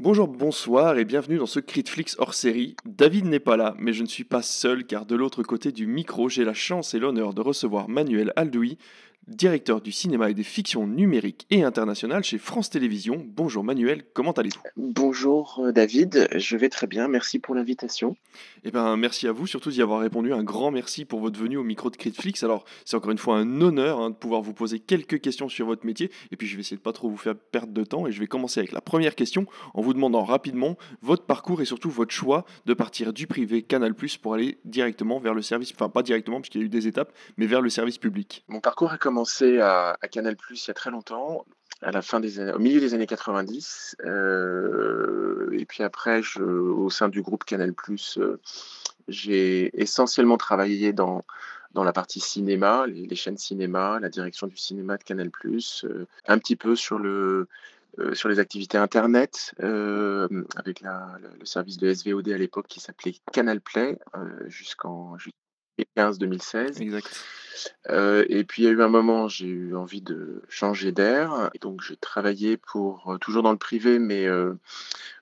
Bonjour, bonsoir et bienvenue dans ce Critflix hors série. David n'est pas là, mais je ne suis pas seul car de l'autre côté du micro, j'ai la chance et l'honneur de recevoir Manuel Aldoui, directeur du cinéma et des fictions numériques et internationales chez France Télévisions. Bonjour Manuel, comment allez-vous? Bonjour euh, David, je vais très bien, merci pour l'invitation. Eh ben, merci à vous, surtout d'y avoir répondu. Un grand merci pour votre venue au micro de Critflix. Alors, c'est encore une fois un honneur hein, de pouvoir vous poser quelques questions sur votre métier. Et puis, je vais essayer de pas trop vous faire perdre de temps. Et je vais commencer avec la première question en vous demandant rapidement votre parcours et surtout votre choix de partir du privé Canal Plus pour aller directement vers le service, enfin pas directement puisqu'il y a eu des étapes, mais vers le service public. Mon parcours a commencé à, à Canal Plus il y a très longtemps à la fin des au milieu des années 90. Euh, et puis après, au sein du groupe Canal+, euh, j'ai essentiellement travaillé dans la partie cinéma, les, chaînes cinéma, la direction du cinéma de Canal+, euh, un petit peu sur le euh, sur les activités internet euh, avec le, service de SVOD à l'époque qui s'appelait Canal Play jusqu'en 2015-2016. Exact. Euh, et puis il y a eu un moment, j'ai eu envie de changer d'air. Donc j'ai travaillé pour, euh, toujours dans le privé, mais euh,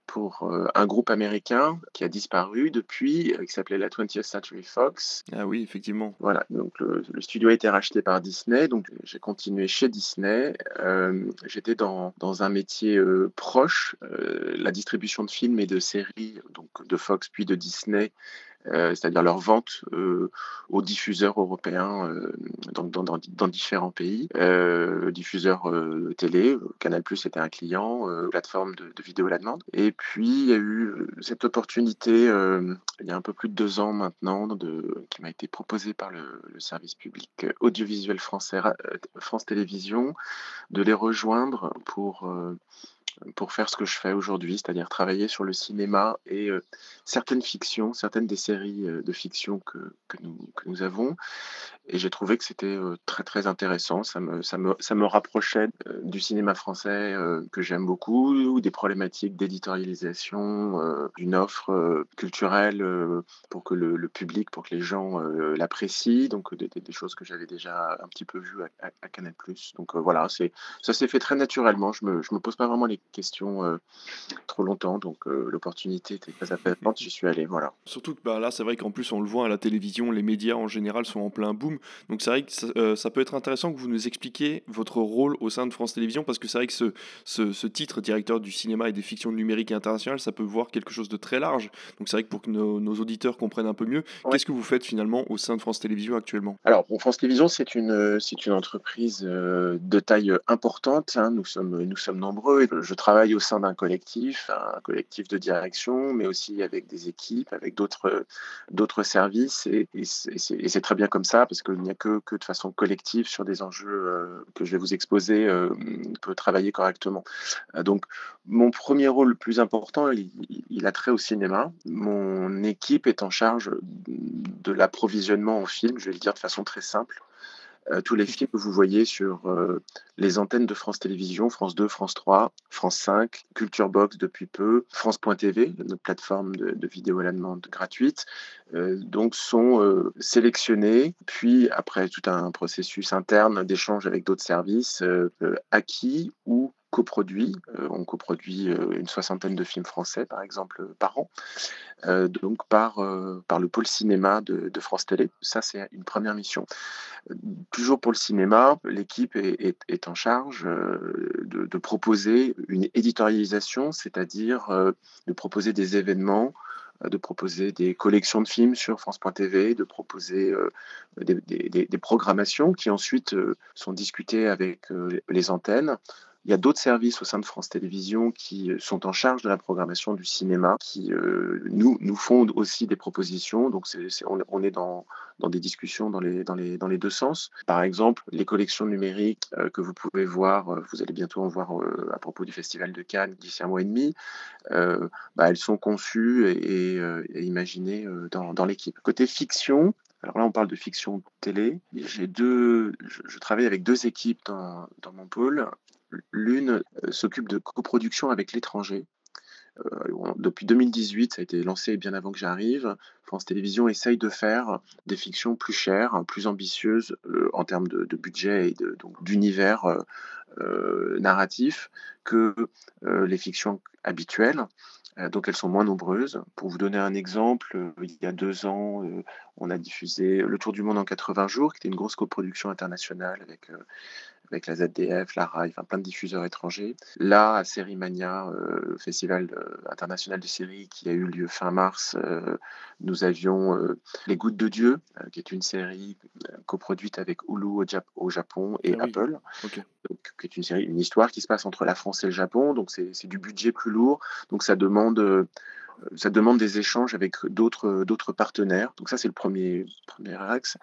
pour euh, un groupe américain qui a disparu depuis, euh, qui s'appelait la 20th Century Fox. Ah oui, effectivement. Voilà, donc le, le studio a été racheté par Disney, donc j'ai continué chez Disney. Euh, J'étais dans, dans un métier proche, la distribution de films et de séries, donc de Fox puis de Disney, c'est-à-dire leur vente aux diffuseurs européens dans, dans, dans, dans, différents pays. diffuseurs télé, Canal Plus était un client, plateforme de, de, vidéo à la demande. Et puis il y a eu cette opportunité il y a un peu plus de deux ans maintenant qui m'a été proposée par le, service public audiovisuel français, France Télévisions, de les rejoindre pour pour faire ce que je fais aujourd'hui, c'est-à-dire travailler sur le cinéma et euh, certaines fictions, certaines des séries euh, de fiction que, que, nous, que nous avons. Et j'ai trouvé que c'était euh, très très intéressant. Ça me, ça me, ça me rapprochait du cinéma français que j'aime beaucoup, ou des problématiques d'éditorialisation, d'une offre culturelle pour que le, le, public, pour que les gens l'apprécient. Donc des, choses que j'avais déjà un petit peu vues à, à, à. Donc voilà, ça s'est fait très naturellement. Je me, je me pose pas vraiment les questions trop longtemps. Donc l'opportunité était très appétante. J'y suis allé. Voilà. Surtout que bah, là, c'est vrai qu'en plus on le voit à la télévision, les médias en général sont en plein boom donc c'est vrai que ça, euh, ça, peut être intéressant que vous nous expliquiez votre rôle au sein de France Télévisions, parce que c'est vrai que ce, ce, ce, titre, directeur du cinéma et des fictions numériques et internationales, ça peut voir quelque chose de très large. Donc c'est vrai que pour que nos, nos, auditeurs comprennent un peu mieux, ouais. qu'est-ce que vous faites finalement au sein de France Télévisions actuellement? Alors, bon, France Télévisions, c'est une, c'est une entreprise euh, de taille importante. Hein. Nous, sommes, nous sommes nombreux. Je travaille au sein d'un collectif, un collectif de direction, mais aussi avec des équipes, avec d'autres, services. Et, c'est très bien comme ça, parce qu'il n'y a que, que de façon collective sur des enjeux euh, que je vais vous exposer, euh, peut travailler correctement. Euh, donc, mon premier rôle le plus important, il, il, a trait au cinéma. Mon équipe est en charge de l'approvisionnement en film, je vais le dire de façon très simple. Euh, tous les films que vous voyez sur euh, les antennes de France Télévisions, France 2, France 3, France 5, Culture Box depuis peu, France.tv, notre plateforme de, vidéo à la demande gratuite, euh, donc sont sélectionnés, puis après tout un processus interne d'échange avec d'autres services, acquis ou coproduit. Euh, on coproduit euh, une soixantaine de films français, par exemple, par an, euh, donc par, le pôle cinéma de, France Télé. Ça, c'est une première mission. Toujours pour le cinéma, l'équipe est, est, en charge de, proposer une éditorialisation, c'est-à-dire de proposer des événements de proposer des collections de films sur France.tv, de proposer euh, des, programmations qui ensuite euh, sont discutées avec euh, les antennes. Il y a d'autres services au sein de France Télévisions qui sont en charge de la programmation du cinéma, qui euh, nous, nous font aussi des propositions. Donc, on, est dans, dans des discussions dans les, dans, les, dans les deux sens. Par exemple, les collections numériques euh, que vous pouvez voir, euh, vous allez bientôt en voir à propos du Festival de Cannes d'ici un mois et demi, bah, elles sont conçues et imaginées dans, dans l'équipe. Côté fiction, alors là, on parle de fiction télé. J'ai deux, je, je, travaille avec deux équipes dans, dans mon pôle. L'une euh, s'occupe de coproduction avec l'étranger. depuis 2018, ça a été lancé bien avant que j'arrive. France Télévisions essaye de faire des fictions plus chères, plus ambitieuses en termes de, budget et d'univers narratif que les fictions habituelles. Donc elles sont moins nombreuses. Pour vous donner un exemple, il y a deux ans, on a diffusé Le Tour du Monde en 80 jours, qui était une grosse coproduction internationale avec avec la ZDF, la RAI, enfin plein de diffuseurs étrangers. Là, à Sérimania, euh, Festival euh, international de série qui a eu lieu fin mars, euh, nous avions euh, Les Gouttes de Dieu, qui est une série coproduite avec Hulu au, Japon et ah Apple, qui est une série, une histoire qui se passe entre la France et le Japon. Donc c'est du budget plus lourd, donc ça demande ça demande des échanges avec d'autres partenaires. Donc ça, c'est le premier, premier axe.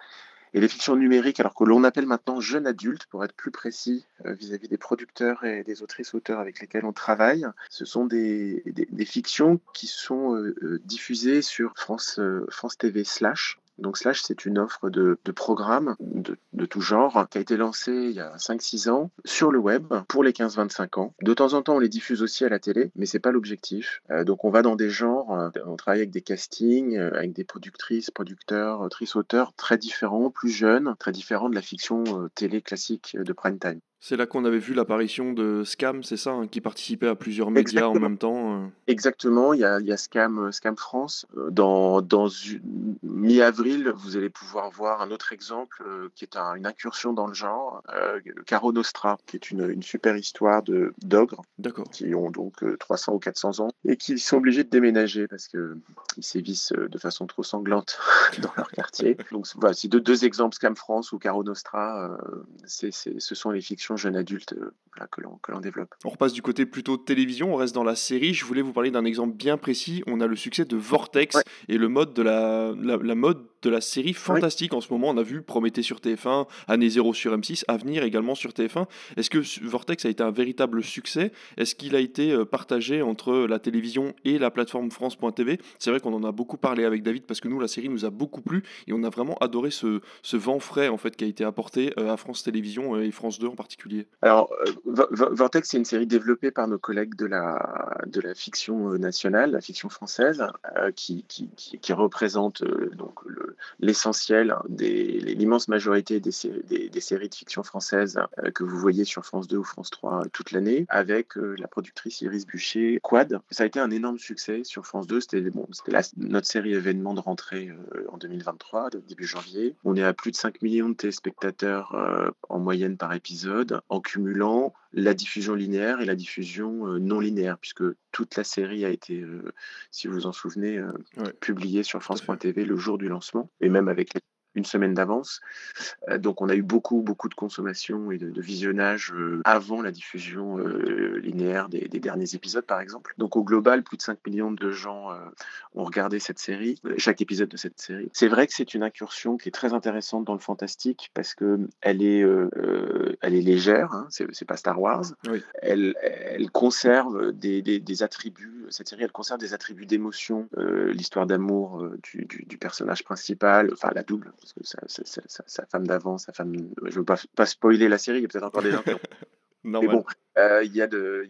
Et les fictions numériques, alors que l'on appelle maintenant jeunes adultes, pour être plus précis euh, vis-à-vis des producteurs et des autrices-auteurs avec lesquels on travaille, ce sont des, des, fictions qui sont euh, euh, diffusées sur France, France TV slash, donc Slash, c'est une offre de, de programmes de, tout genre qui a été lancée il y a 5-6 ans sur le web pour les 15-25 ans. De temps en temps, on les diffuse aussi à la télé, mais c'est pas l'objectif. Euh, donc on va dans des genres, euh, on travaille avec des castings, euh, avec des productrices, producteurs, autrices, auteurs très différents, plus jeunes, très différents de la fiction télé classique de prime time. C'est là qu'on avait vu l'apparition de Scam, c'est ça, hein, qui participait à plusieurs médias en même temps. Euh. Exactement, il y a, il y a Scam, euh, Scam France. Euh, dans, dans mi-avril, vous allez pouvoir voir un autre exemple qui est une incursion dans le genre, Caro Nostra, qui est une, une super histoire de d'ogres qui ont donc 300 ou 400 ans et qui sont obligés de déménager parce qu'ils sévissent de façon trop sanglante dans leur quartier. Donc voilà, c'est deux, deux exemples, Scam France ou Caro Nostra, ce sont les fictions jeune adulte euh, que l'on développe. On repasse du côté plutôt télévision, on reste dans la série. Je voulais vous parler d'un exemple bien précis. On a le succès de Vortex et le mode de la, la mode de la série fantastique en ce moment. On a vu Prométhée sur TF1, Année 0 sur M6, Avenir également sur TF1. Est-ce que Vortex a été un véritable succès? Est-ce qu'il a été euh, partagé entre la télévision et la plateforme France.tv C'est vrai qu'on en a beaucoup parlé avec David parce que nous, la série nous a beaucoup plu et on a vraiment adoré ce, ce vent frais en fait qui a été apporté euh, à France Télévisions et France 2 en particulier. Alors, euh, Vortex, c'est une série développée par nos collègues de la, de la fiction nationale, la fiction française, qui, qui, qui, représente donc le, l'essentiel, l'immense majorité des, séries de fiction françaises euh, que vous voyez sur France 2 ou France 3 toute l'année, avec euh, la productrice Iris Bûcher, Quad. Ça a été un énorme succès sur France 2. C'était bon, notre série événement de rentrée euh, en 2023, début janvier. On est à plus de 5 millions de téléspectateurs en moyenne par épisode, en cumulant la diffusion linéaire et la diffusion non linéaire, puisque toute la série a été, si vous vous en souvenez, publiée sur France.tv le jour du lancement, et même avec les une semaine d'avance. Euh, donc on a eu beaucoup, beaucoup de consommation et de, visionnage euh, avant la diffusion euh, linéaire des, derniers épisodes, par exemple. Donc au global, plus de 5 millions de gens ont regardé cette série, chaque épisode de cette série. C'est vrai que c'est une incursion qui est très intéressante dans le fantastique parce que elle est, elle est légère, hein, c'est pas Star Wars. Elle, elle, conserve des, des, attributs, cette série, elle conserve des attributs d'émotion, l'histoire d'amour du, du, personnage principal, enfin la double, parce que sa, femme d'avant, sa femme. Je ne veux pas, pas spoiler la série, il y a peut-être encore des gens Mais bon, il y a de,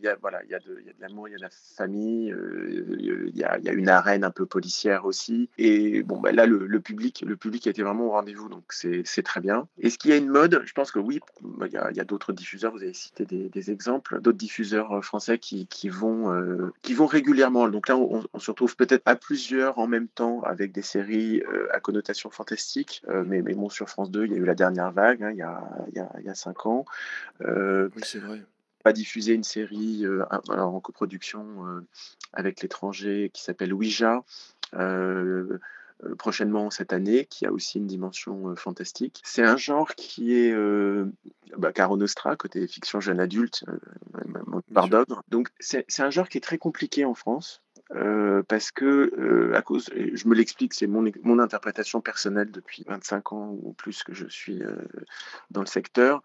l'amour, il y a de la famille, euh, il y, a, y, a, une arène un peu policière aussi. Et bon, bah, là, le, public, le public était vraiment au rendez-vous, donc c'est très bien. Est-ce qu'il y a une mode Je pense que oui. Bah, il y a, a d'autres diffuseurs. Vous avez cité des, exemples, d'autres diffuseurs euh, français qui, qui vont, euh, qui vont régulièrement. Donc là, on, se retrouve peut-être à plusieurs en même temps avec des séries euh, à connotation fantastique. mais, mais bon, sur France 2, il y a eu la dernière vague, hein, il, y a, il, y a, il y a cinq ans. oui, c'est vrai pas diffuser une série euh, en coproduction euh, avec l'étranger qui s'appelle Ouija. Euh, prochainement cette année, qui a aussi une dimension fantastique. C'est un genre qui est bah, Caro Nostra, côté fiction jeune adulte, par Donc c'est un genre qui est très compliqué en France. Euh, parce que, euh, à cause, je me l'explique, c'est mon, mon interprétation personnelle depuis 25 ans ou plus que je suis euh, dans le secteur,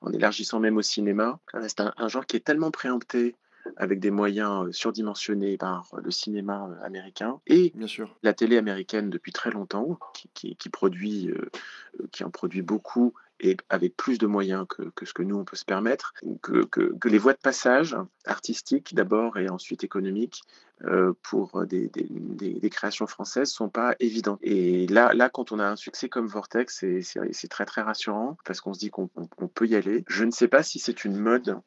en élargissant même au cinéma. C'est un, genre qui est tellement préempté avec des moyens surdimensionnés par le cinéma américain et Bien sûr. la télé américaine depuis très longtemps, qui, qui, produit, qui en produit beaucoup et avec plus de moyens que, ce que nous, on peut se permettre, que, les voies de passage artistiques d'abord et ensuite économiques euh, pour des, des, créations françaises sont pas évidentes. Et là, là, quand on a un succès comme Vortex, c'est très très rassurant parce qu'on se dit qu'on peut y aller. Je ne sais pas si c'est une mode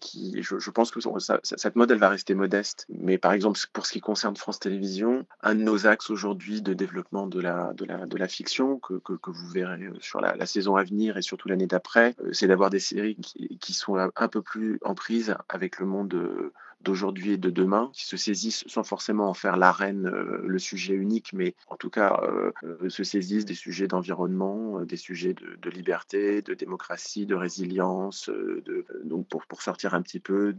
qui, je, pense que cette mode, elle va rester modeste. Mais par exemple, pour ce qui concerne France Télévisions, un de nos axes aujourd'hui de développement de la, fiction, que, vous verrez euh, sur la, saison à venir et surtout l'année d'après, euh, c'est d'avoir des séries qui, sont un peu plus en prise avec le monde d'aujourd'hui et de demain, qui se saisissent sans forcément en faire l'arène, euh, le sujet unique, mais en tout cas euh, euh, se saisissent des sujets d'environnement, des sujets de, liberté, de démocratie, de résilience, donc pour, pour sortir un petit peu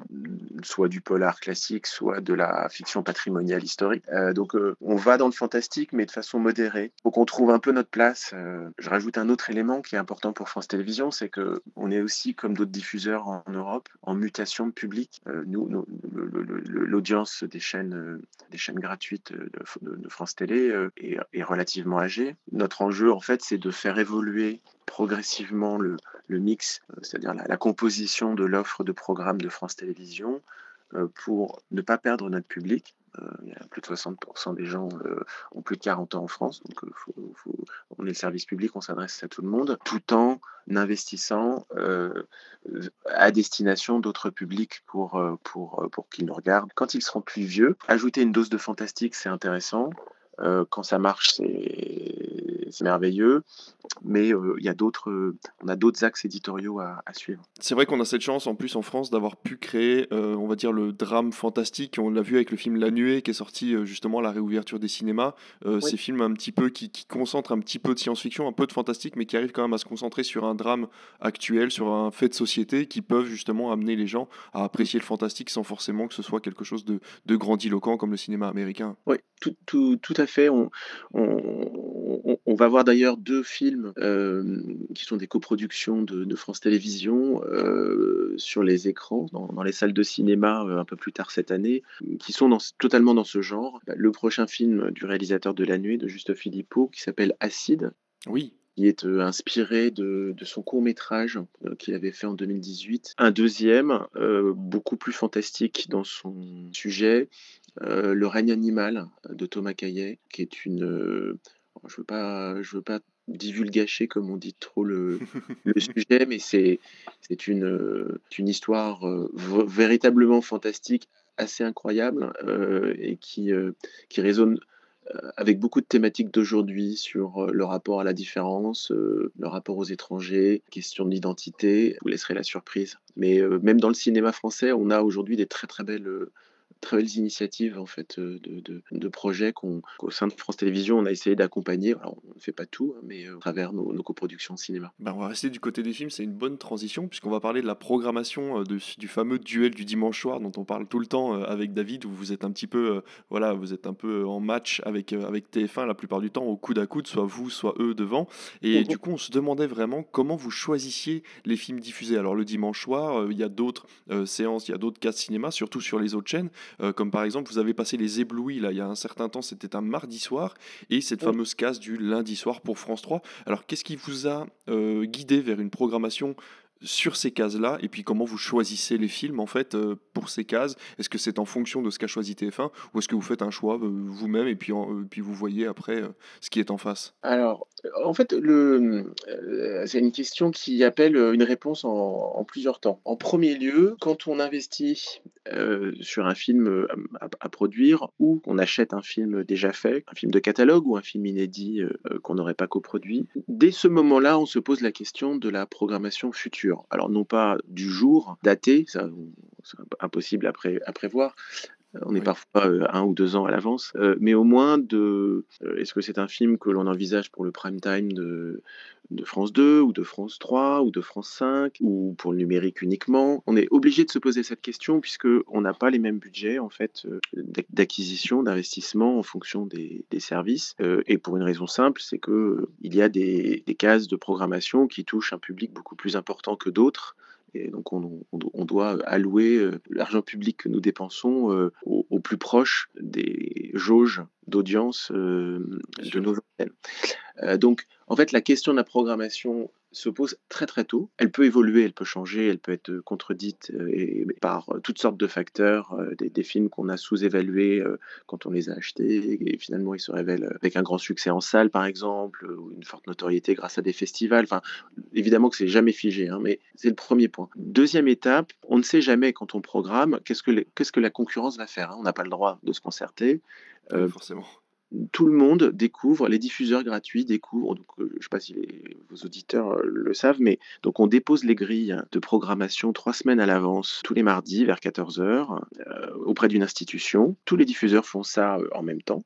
soit du polar classique, soit de la fiction patrimoniale historique. donc on va dans le fantastique, mais de façon modérée. Faut qu'on trouve un peu notre place. je rajoute un autre élément qui est important pour France Télévisions, c'est que on est aussi, comme d'autres diffuseurs en Europe, en mutation de public. nous l'audience des chaînes, euh, des chaînes gratuites de, France Télé euh, est, relativement âgée. Notre enjeu, en fait, c'est de faire évoluer progressivement le, mix, euh, c'est-à-dire la, composition de l'offre de programmes de France Télévisions pour ne pas perdre notre public. A plus de 60% des gens ont plus de 40 ans en France, donc on est le service public, on s'adresse à tout le monde, tout en investissant euh, à destination d'autres publics pour, euh, euh, pour qu'ils nous regardent. Quand ils seront plus vieux, ajouter une dose de fantastique, c'est intéressant. Quand ça marche, c'est merveilleux mais euh, il y a d'autres, euh, on a d'autres axes éditoriaux à, suivre. C'est vrai qu'on a cette chance en plus en France d'avoir pu créer, euh, on va dire, le drame fantastique. On l'a vu avec le film La Nuée qui est sorti justement à la réouverture des cinémas. Ces films un petit peu qui, qui, concentrent un petit peu de science-fiction, un peu de fantastique, mais qui arrivent quand même à se concentrer sur un drame actuel, sur un fait de société qui peuvent justement amener les gens à apprécier le fantastique sans forcément que ce soit quelque chose de, de grandiloquent comme le cinéma américain. Oui, tout, tout, tout à fait. On, on, on va voir d'ailleurs deux films euh, qui sont des coproductions de, France Télévisions euh, sur les écrans, dans, les salles de cinéma euh, un peu plus tard cette année, qui sont totalement dans ce genre. Le prochain film du réalisateur de La Nuit, de Juste Philippot, qui s'appelle Acide. Oui qui est inspiré de, son court métrage qu'il avait fait en 2018. Un deuxième, beaucoup plus fantastique dans son sujet, Le règne animal de Thomas Caillet, qui est une... je veux pas, je veux pas divulgacher, comme on dit trop le, sujet, mais c'est une, euh, une histoire euh, véritablement fantastique, assez incroyable, euh, et qui, qui résonne avec beaucoup de thématiques d'aujourd'hui sur le rapport à la différence, le rapport aux étrangers, question d'identité. Vous laisserez la surprise. Mais même dans le cinéma français, on a aujourd'hui des très très belles très belles initiatives en fait euh, de, de, projets qu'au sein de France Télévisions on a essayé d'accompagner. Alors on ne fait pas tout, hein, mais euh, à travers nos, nos coproductions de cinéma. Ben, on va rester du côté des films, c'est une bonne transition puisqu'on va parler de la programmation euh, de, du fameux duel du dimanche soir dont on parle tout le temps avec David où vous êtes un petit peu voilà vous êtes un peu en match avec avec TF1 la plupart du temps au coude à coude, soit vous soit eux devant. Et mhm. du coup on se demandait vraiment comment vous choisissiez les films diffusés. Alors le dimanche soir il y a d'autres séances, il y a d'autres cas de cinéma, surtout sur les autres chaînes. Euh, comme par exemple, vous avez passé les éblouis, là, il y a un certain temps, c'était un mardi soir, et cette fameuse case du lundi soir pour France 3. Alors, qu'est-ce qui vous a euh, guidé vers une programmation sur ces cases-là et puis comment vous choisissez les films en fait euh, pour ces cases? Est-ce que c'est en fonction de ce qu'a choisi TF1 ou est-ce que vous faites un choix vous-même et puis, puis vous voyez après ce qui est en face? Alors en fait le, c'est une question qui appelle une réponse en, plusieurs temps. En premier lieu, quand on investit sur un film à, à, produire ou qu'on achète un film déjà fait, un film de catalogue ou un film inédit qu'on n'aurait pas coproduit, dès ce moment-là on se pose la question de la programmation future. Alors non pas du jour daté, ça c'est impossible à, prévoir, on est parfois euh, un ou deux ans à l'avance, euh, mais au moins de euh, est-ce que c'est un film que l'on envisage pour le prime time de, de France 2 ou de France 3 ou de France 5 ou pour le numérique uniquement? On est obligé de se poser cette question puisque on n'a pas les mêmes budgets en fait d'acquisition, d'investissement en fonction des, services. Et pour une raison simple, c'est que il y a des, des cases de programmation qui touchent un public beaucoup plus important que d'autres et donc, on, doit allouer euh, l'argent public que nous dépensons euh, au, plus proche des jauges d'audience euh, de nos antennes. donc, en fait, la question de la programmation s'oppose très très tôt. Elle peut évoluer, elle peut changer, elle peut être contredite et, par toutes sortes de facteurs, des, films qu'on a sous-évalués quand on les a achetés et finalement ils se révèlent avec un grand succès en salle par exemple, ou une forte notoriété grâce à des festivals. Enfin, évidemment que c'est jamais figé, hein, mais c'est le premier point. Deuxième étape, on ne sait jamais quand on programme qu'est-ce que, qu'est-ce que la concurrence va faire. Hein. On n'a pas le droit de se concerter. forcément tout le monde découvre, les diffuseurs gratuits découvrent, donc, euh, je ne sais pas si vos auditeurs euh, le savent, mais donc on dépose les grilles de programmation trois semaines à l'avance, tous les mardis vers 14h, euh, auprès d'une institution. Tous les diffuseurs font ça en même temps.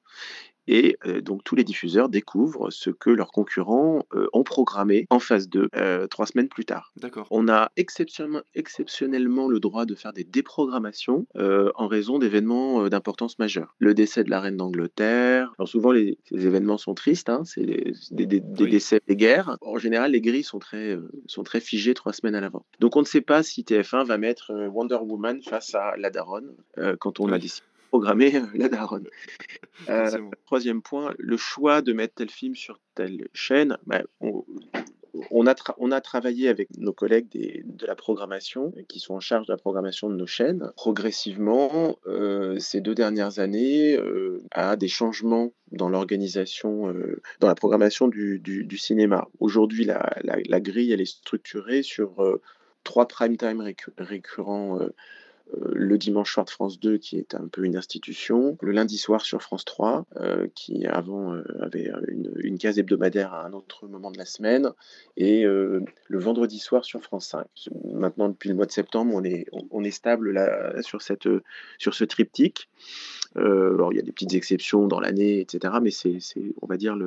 Et euh, donc tous les diffuseurs découvrent ce que leurs concurrents euh, ont programmé en phase 2 euh, trois semaines plus tard. D'accord. On a exceptionnellement, exceptionnellement le droit de faire des déprogrammations en raison d'événements d'importance majeure. Le décès de la reine d'Angleterre. Alors souvent les, ces événements sont tristes, hein, c'est des, des, décès des guerres. En général, les grilles sont très, sont très figées trois semaines à l'avant. Donc on ne sait pas si TF1 va mettre Wonder Woman face à La Daronne quand on l'a décidé programmer euh, la daronne. Euh, troisième point, le choix de mettre tel film sur telle chaîne, bah, on, a on, a travaillé avec nos collègues de la programmation, qui sont en charge de la programmation de nos chaînes, progressivement, euh, ces deux dernières années, à des changements dans l'organisation, dans la programmation du, cinéma. Aujourd'hui, la, la, grille, elle est structurée sur trois prime time récurrents le dimanche soir de France 2, qui est un peu une institution, le lundi soir sur France 3, euh, qui avant euh, avait une, case hebdomadaire à un autre moment de la semaine, et le vendredi soir sur France 5. Maintenant, depuis le mois de septembre, on est, on, est stable là, sur, cette, sur ce triptyque. Euh, alors, il y a des petites exceptions dans l'année, etc. Mais c'est, on va dire,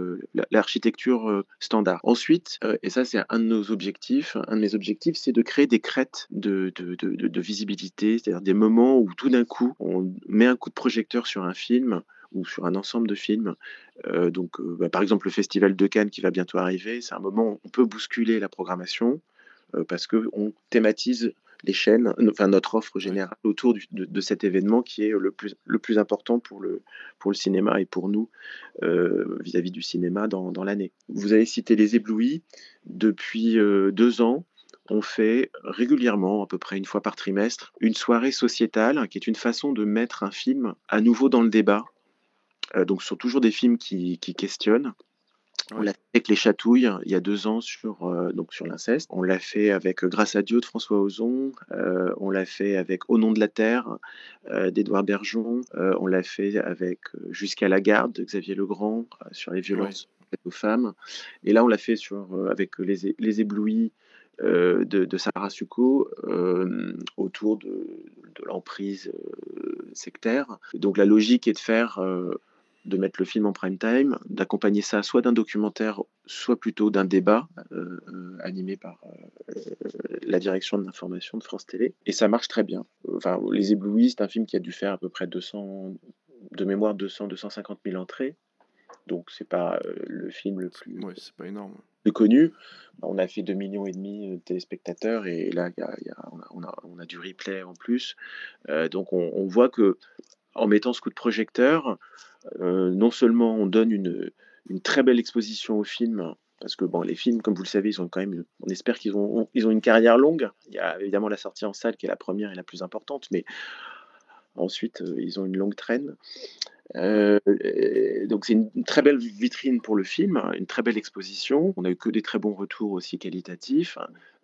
l'architecture euh, standard. Ensuite, euh, et ça, c'est un de nos objectifs, un de mes objectifs, c'est de créer des crêtes de, de, de, visibilité, c'est-à-dire des moments où tout d'un coup, on met un coup de projecteur sur un film ou sur un ensemble de films. donc, bah, par exemple, le Festival de Cannes qui va bientôt arriver, c'est un moment où on peut bousculer la programmation parce qu'on thématise les chaînes, enfin notre offre générale autour de, cet événement qui est le plus, le plus important pour le, pour le cinéma et pour nous euh, vis-à-vis du cinéma dans, dans l'année. Vous avez cité les éblouis. Depuis euh, deux ans, on fait régulièrement, à peu près une fois par trimestre, une soirée sociétale qui est une façon de mettre un film à nouveau dans le débat. Euh, donc, ce sont toujours des films qui, qui questionnent on l'a fait avec Les Chatouilles il y a deux ans sur, euh, donc sur l'inceste. On l'a fait avec euh, Grâce à Dieu de François Ozon. Euh, on l'a fait avec Au nom de la terre d'Edouard Bergeon. on l'a fait avec Jusqu'à la garde de Xavier Legrand sur les violences aux femmes. Et là, on l'a fait sur, avec Les, les Éblouis de, Sarah Succo autour de, de l'emprise sectaire. Donc la logique est de faire de mettre le film en prime time, d'accompagner ça soit d'un documentaire, soit plutôt d'un débat euh, euh, animé par euh, la direction de l'information de France Télé. Et ça marche très bien. Enfin, Les Éblouis, c'est un film qui a dû faire à peu près 200, de mémoire 200, 250 000 entrées. Donc c'est pas le film le plus, c'est pas énorme. plus connu. On a fait 2 millions et demi de téléspectateurs et là on, a, du replay en plus. donc on, on, voit que en mettant ce coup de projecteur, non seulement on donne une, très belle exposition au film, parce que bon, les films, comme vous le savez, ils ont quand même, on espère qu'ils ont, ils ont une carrière longue. Il y a évidemment la sortie en salle qui est la première et la plus importante, mais ensuite euh, ils ont une longue traîne. Euh, donc c'est une très belle vitrine pour le film, une très belle exposition. On a eu que des très bons retours aussi qualitatifs.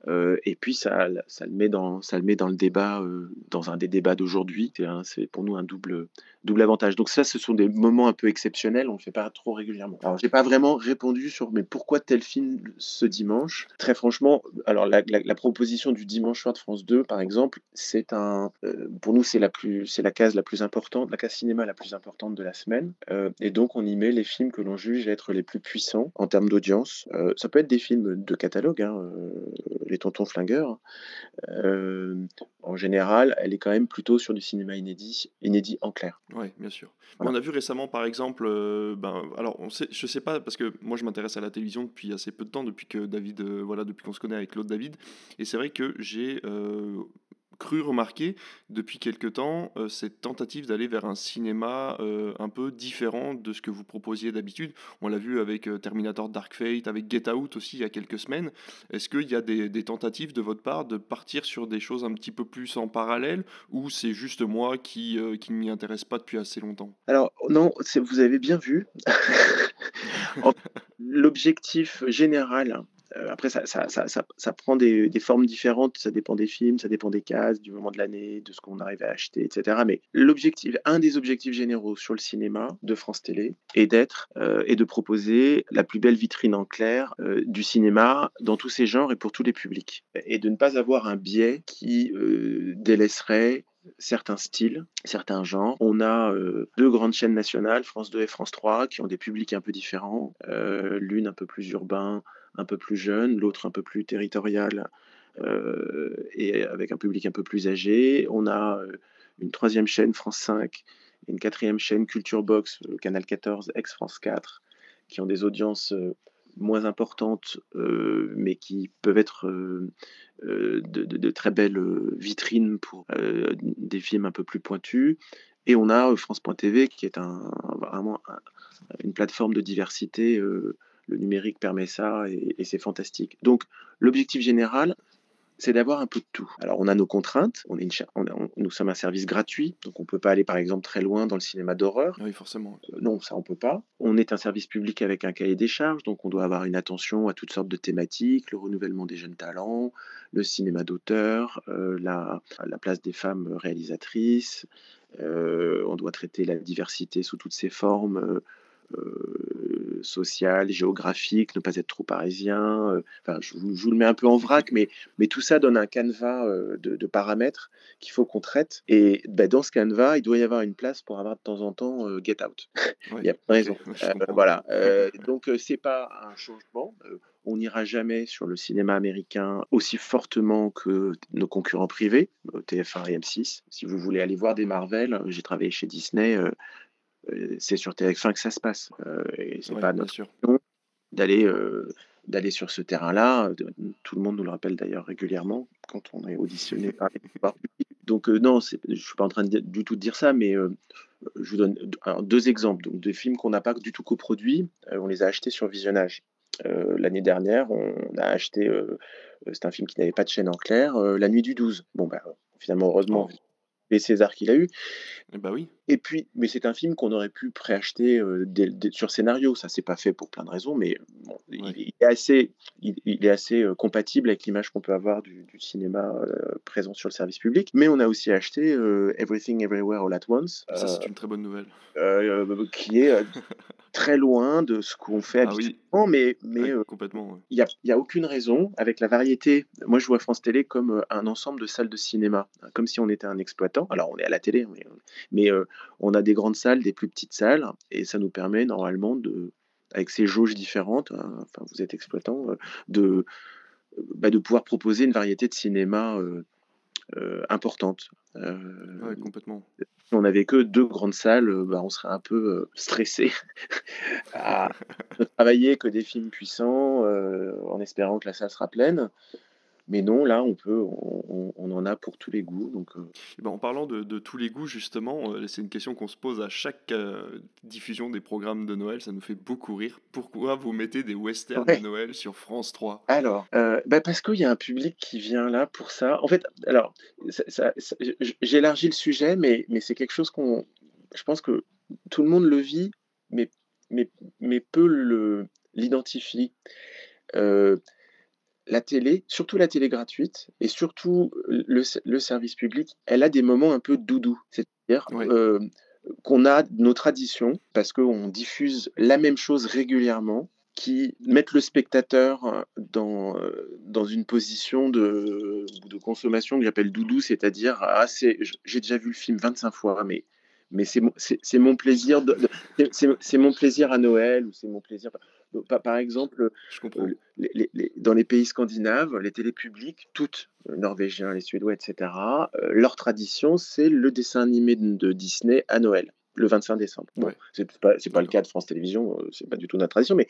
Euh, et puis ça, le met dans, le débat, euh, dans un des débats d'aujourd'hui. C'est pour nous un double, double avantage. Donc ça, ce sont des moments un peu exceptionnels. On ne le fait pas trop régulièrement. Alors j'ai pas vraiment répondu sur mais pourquoi tel film ce dimanche? Très franchement, alors la, la, proposition du dimanche soir de France 2, par exemple, c'est un, euh, pour nous c'est la plus, c'est la case la plus importante, la case cinéma la plus importante de la semaine. et donc on y met les films que l'on juge être les plus puissants en termes d'audience. ça peut être des films de catalogue. Hein, les tontons flingueurs, euh, en général, elle est quand même plutôt sur du cinéma inédit, inédit en clair. Oui, bien sûr. On a vu récemment, par exemple, euh, ben, alors on sait, je sais pas, parce que moi je m'intéresse à la télévision depuis assez peu de temps, depuis que David, euh, voilà, depuis qu'on se connaît avec Claude David, et c'est vrai que j'ai cru remarquer depuis quelque temps euh, cette tentative d'aller vers un cinéma euh, un peu différent de ce que vous proposiez d'habitude. On l'a vu avec euh, Terminator Dark Fate, avec Get Out aussi il y a quelques semaines. Est-ce qu'il y a des, des, tentatives de votre part de partir sur des choses un petit peu plus en parallèle ou c'est juste moi qui, qui ne m'y intéresse pas depuis assez longtemps? Alors non, vous avez bien vu. L'objectif général après, ça, prend des, des, formes différentes, ça dépend des films, ça dépend des cases, du moment de l'année, de ce qu'on arrive à acheter, etc. Mais l'objectif, un des objectifs généraux sur le cinéma de France Télé est d'être euh, et de proposer la plus belle vitrine en clair euh, du cinéma dans tous ses genres et pour tous les publics. Et de ne pas avoir un biais qui délaisserait certains styles, certains genres. On a deux grandes chaînes nationales, France 2 et France 3, qui ont des publics un peu différents. L'une un peu plus urbain, un peu plus jeune, l'autre un peu plus territorial euh, et avec un public un peu plus âgé. On a euh, une troisième chaîne, France 5, et une quatrième chaîne, Culture Box, euh, Canal 14, ex-France 4, qui ont des audiences moins importantes, mais qui peuvent être de, très belles vitrines pour des films un peu plus pointus. Et on a France.tv, qui est un, vraiment une plateforme de diversité le numérique permet ça et, c'est fantastique. Donc l'objectif général, c'est d'avoir un peu de tout. Alors, on a nos contraintes. On est nous sommes un service gratuit, donc on ne peut pas aller, par exemple, très loin dans le cinéma d'horreur. Oui, forcément. Euh, non, ça, on ne peut pas. On est un service public avec un cahier des charges, donc on doit avoir une attention à toutes sortes de thématiques, le renouvellement des jeunes talents, le cinéma d'auteur, euh, la, la, place des femmes réalisatrices. Euh, on doit traiter la diversité sous toutes ses formes. Euh, social, géographique, ne pas être trop parisien. Euh, enfin, je, vous le mets un peu en vrac, mais, mais tout ça donne un canevas euh, de, paramètres qu'il faut qu'on traite. Et ben, dans ce canevas, il doit y avoir une place pour avoir de temps en temps Get Out. il y a pas raison. voilà. donc, c'est pas un changement. on n'ira jamais sur le cinéma américain aussi fortement que nos concurrents privés, TF1 et M6. Si vous voulez aller voir des Marvel, j'ai travaillé chez Disney, euh, c'est sur TF1 que ça se passe. Euh, et c'est pas notre d'aller euh, d'aller sur ce terrain-là. Tout le monde nous le rappelle d'ailleurs régulièrement quand on est auditionné par Donc non, je ne suis pas en train de, du tout de dire ça, mais je vous donne deux exemples donc, de films qu'on n'a pas du tout coproduits. on les a achetés sur visionnage. L'année dernière, on a acheté, c'est un film qui n'avait pas de chaîne en clair, La Nuit du 12. Bon, bah, finalement, heureusement, oh. Les Césars qu'il a eu. Bah oui. Et puis, mais c'est un film qu'on aurait pu préacheter euh, sur scénario. Ça s'est pas fait pour plein de raisons, mais il, est assez, il, est assez euh, compatible avec l'image qu'on peut avoir du, cinéma euh, présent sur le service public. Mais on a aussi acheté Everything Everywhere All at Once. Ça, c'est une très bonne nouvelle. qui est très loin de ce qu'on fait ah habituellement, mais, mais complètement. Il n'y a, a, aucune raison, avec la variété. Moi, je vois France Télé comme un ensemble de salles de cinéma, comme si on était un exploitant. Alors, on est à la télé, mais, mais on a des grandes salles, des plus petites salles, et ça nous permet normalement de, avec ces jauges différentes, hein, enfin vous êtes exploitant, de, bah, de pouvoir proposer une variété de cinéma importante. Oui, complètement. Si on n'avait que deux grandes salles, bah, on serait un peu stressé à ne travailler que des films puissants en espérant que la salle sera pleine. Mais non, là, on peut, on, en a pour tous les goûts. Donc, euh. eh ben, en parlant de, tous les goûts, justement, euh, c'est une question qu'on se pose à chaque euh, diffusion des programmes de Noël. Ça nous fait beaucoup rire. Pourquoi vous mettez des westerns de Noël sur France 3 Alors, bah, parce qu'il y a un public qui vient là pour ça. En fait, alors, j'élargis le sujet, mais, mais c'est quelque chose qu'on. Je pense que tout le monde le vit, mais, mais, mais peu l'identifie la télé, surtout la télé gratuite et surtout le, service public, elle a des moments un peu doudou. C'est-à-dire euh, qu'on a nos traditions parce qu'on diffuse la même chose régulièrement qui mettent le spectateur dans, dans une position de, de consommation que j'appelle doudou, c'est-à-dire ah, j'ai déjà vu le film 25 fois, mais mais c'est mon plaisir de, c'est mon plaisir à Noël ou c'est mon plaisir par exemple, euh, dans les pays scandinaves, les télés publiques, toutes, les euh, norvégiens, les suédois, etc., euh, leur tradition, c'est le dessin animé de Disney à Noël, le 25 décembre. Bon, c'est pas, pas le cas de France Télévisions, c'est pas du tout notre tradition, mais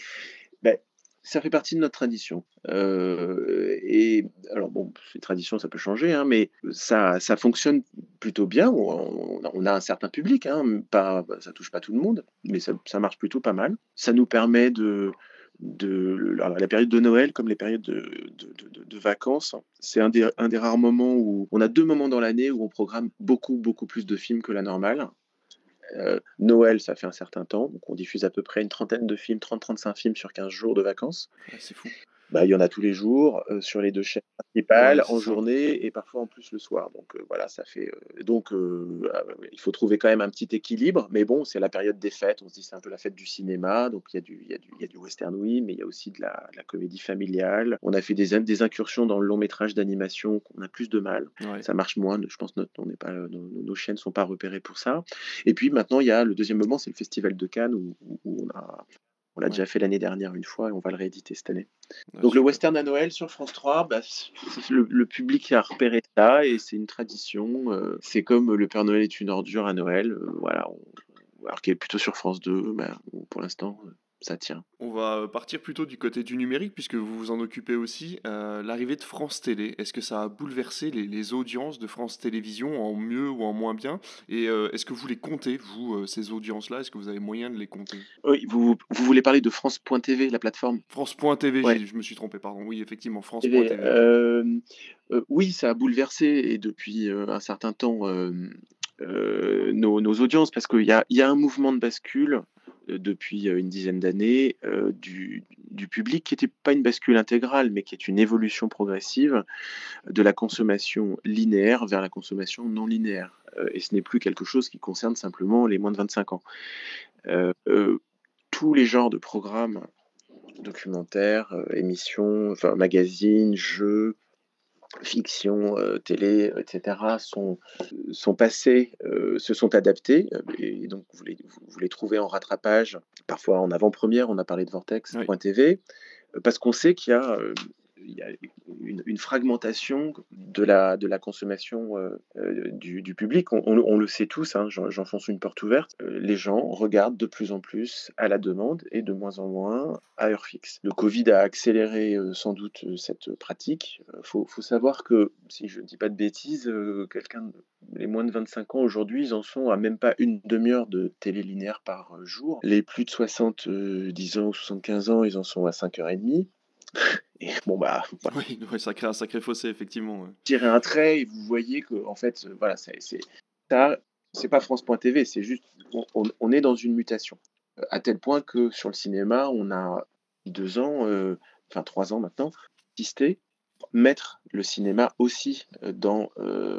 ben, Ça fait partie de notre tradition. Euh, et alors bon, ces traditions, ça peut changer, hein, mais ça, ça fonctionne plutôt bien. On, a un certain public, hein, pas, ça touche pas tout le monde, mais ça, ça marche plutôt pas mal. Ça nous permet de, de la période de Noël comme les périodes de, de, de, vacances. C'est un des, un des rares moments où on a deux moments dans l'année où on programme beaucoup, beaucoup plus de films que la normale. Euh, Noël, ça fait un certain temps, donc on diffuse à peu près une trentaine de films, 30-35 films sur 15 jours de vacances. c'est fou. Bah, il y en a tous les jours euh, sur les deux chaînes principales, en journée et parfois en plus le soir. Donc euh, voilà, ça fait. donc ah, il faut trouver quand même un petit équilibre, mais bon, c'est la période des fêtes. On se dit c'est un peu la fête du cinéma, donc il y a du, il y a du, il y a du western oui, mais il y a aussi de la, la, comédie familiale. On a fait des, des incursions dans le long métrage d'animation qu'on a plus de mal. Ça marche moins. Je pense notre, on n'est pas, nos, nos, chaînes sont pas repérées pour ça. Et puis maintenant, il y a le deuxième moment, c'est le festival de Cannes où, où on a on l'a déjà fait l'année dernière une fois et on va le rééditer cette année. Donc le western à Noël sur France 3, bah, le, public a repéré ça et c'est une tradition. Euh, c'est comme le Père Noël est une ordure à Noël. Euh, voilà, alors qui est plutôt sur France 2, bah, pour l'instant, euh, ça tient. On va partir plutôt du côté du numérique, puisque vous vous en occupez aussi. Euh, l'arrivée de France Télé, est-ce que ça a bouleversé les, audiences de France Télévisions en mieux ou en moins bien? Et euh, est-ce que vous les comptez, vous, euh, ces audiences-là? Est-ce que vous avez moyen de les compter? Oui, vous, vous, voulez parler de France.tv, la plateforme? France.tv, je me suis trompé, pardon. Oui, effectivement, France.tv. oui, ça a bouleversé, et depuis un certain temps, nos, nos, audiences, parce qu'il y a, y a un mouvement de bascule euh, depuis euh, une dizaine d'années euh, du, public qui n'était pas une bascule intégrale, mais qui est une évolution progressive de la consommation linéaire vers la consommation non linéaire. et ce n'est plus quelque chose qui concerne simplement les moins de 25 ans. tous les genres de programmes documentaires, émissions, enfin, magazines, jeux, fiction, euh, télé, etc., sont, sont passés, euh, se sont adaptés, euh, et donc vous les, vous les, trouvez en rattrapage, parfois en avant-première, on a parlé de Vortex.tv, parce qu'on sait qu'il y a il y a une, fragmentation de la, de la consommation euh, euh, du, public. On, le sait tous, hein, j'enfonce une porte ouverte. Euh, les gens regardent de plus en plus à la demande et de moins en moins à heure fixe. Le Covid a accéléré sans doute cette pratique. Il faut, faut, savoir que, si je ne dis pas de bêtises, quelqu'un, les moins de 25 ans aujourd'hui, ils en sont à même pas une demi-heure de télé linéaire par jour. Les plus de 70 ans ou 75 ans, ils en sont à 5h30. Et bon, bah. Oui, ça crée un sacré fossé, effectivement. Tirez un trait et vous voyez que, en fait, euh, voilà, c'est ça. C'est pas France.tv, c'est juste. On, est dans une mutation. Euh, à tel point que sur le cinéma, on a deux ans, euh, enfin trois ans maintenant, assisté mettre le cinéma aussi dans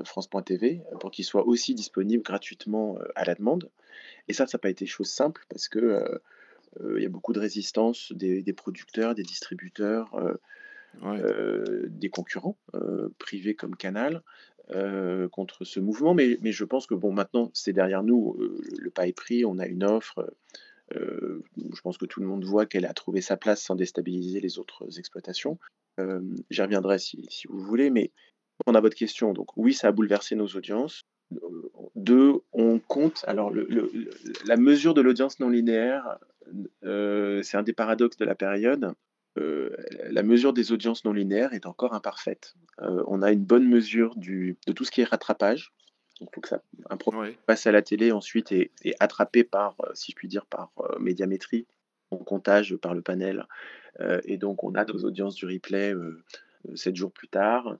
France.tv pour qu'il soit aussi disponible gratuitement à la demande. Et ça, ça n'a pas été chose simple parce que il y a beaucoup de résistance des, producteurs, des distributeurs, euh, euh, des concurrents privés comme Canal. contre ce mouvement. Mais, mais, je pense que bon, maintenant, c'est derrière nous. le pas est pris, on a une offre. je pense que tout le monde voit qu'elle a trouvé sa place sans déstabiliser les autres exploitations. J'y reviendrai si, si, vous voulez, mais on a votre question. Donc oui, ça a bouleversé nos audiences. Deux, on compte. Alors le, la mesure de l'audience non linéaire, euh, c'est un des paradoxes de la période. Euh, la mesure des audiences non linéaires est encore imparfaite. Euh, on a une bonne mesure du, de tout ce qui est rattrapage. Il faut que ça, un programme passe à la télé ensuite et est attrapé par, si je puis dire, par médiamétrie, en comptage par le panel. et donc on a nos audiences du replay 7 jours plus tard.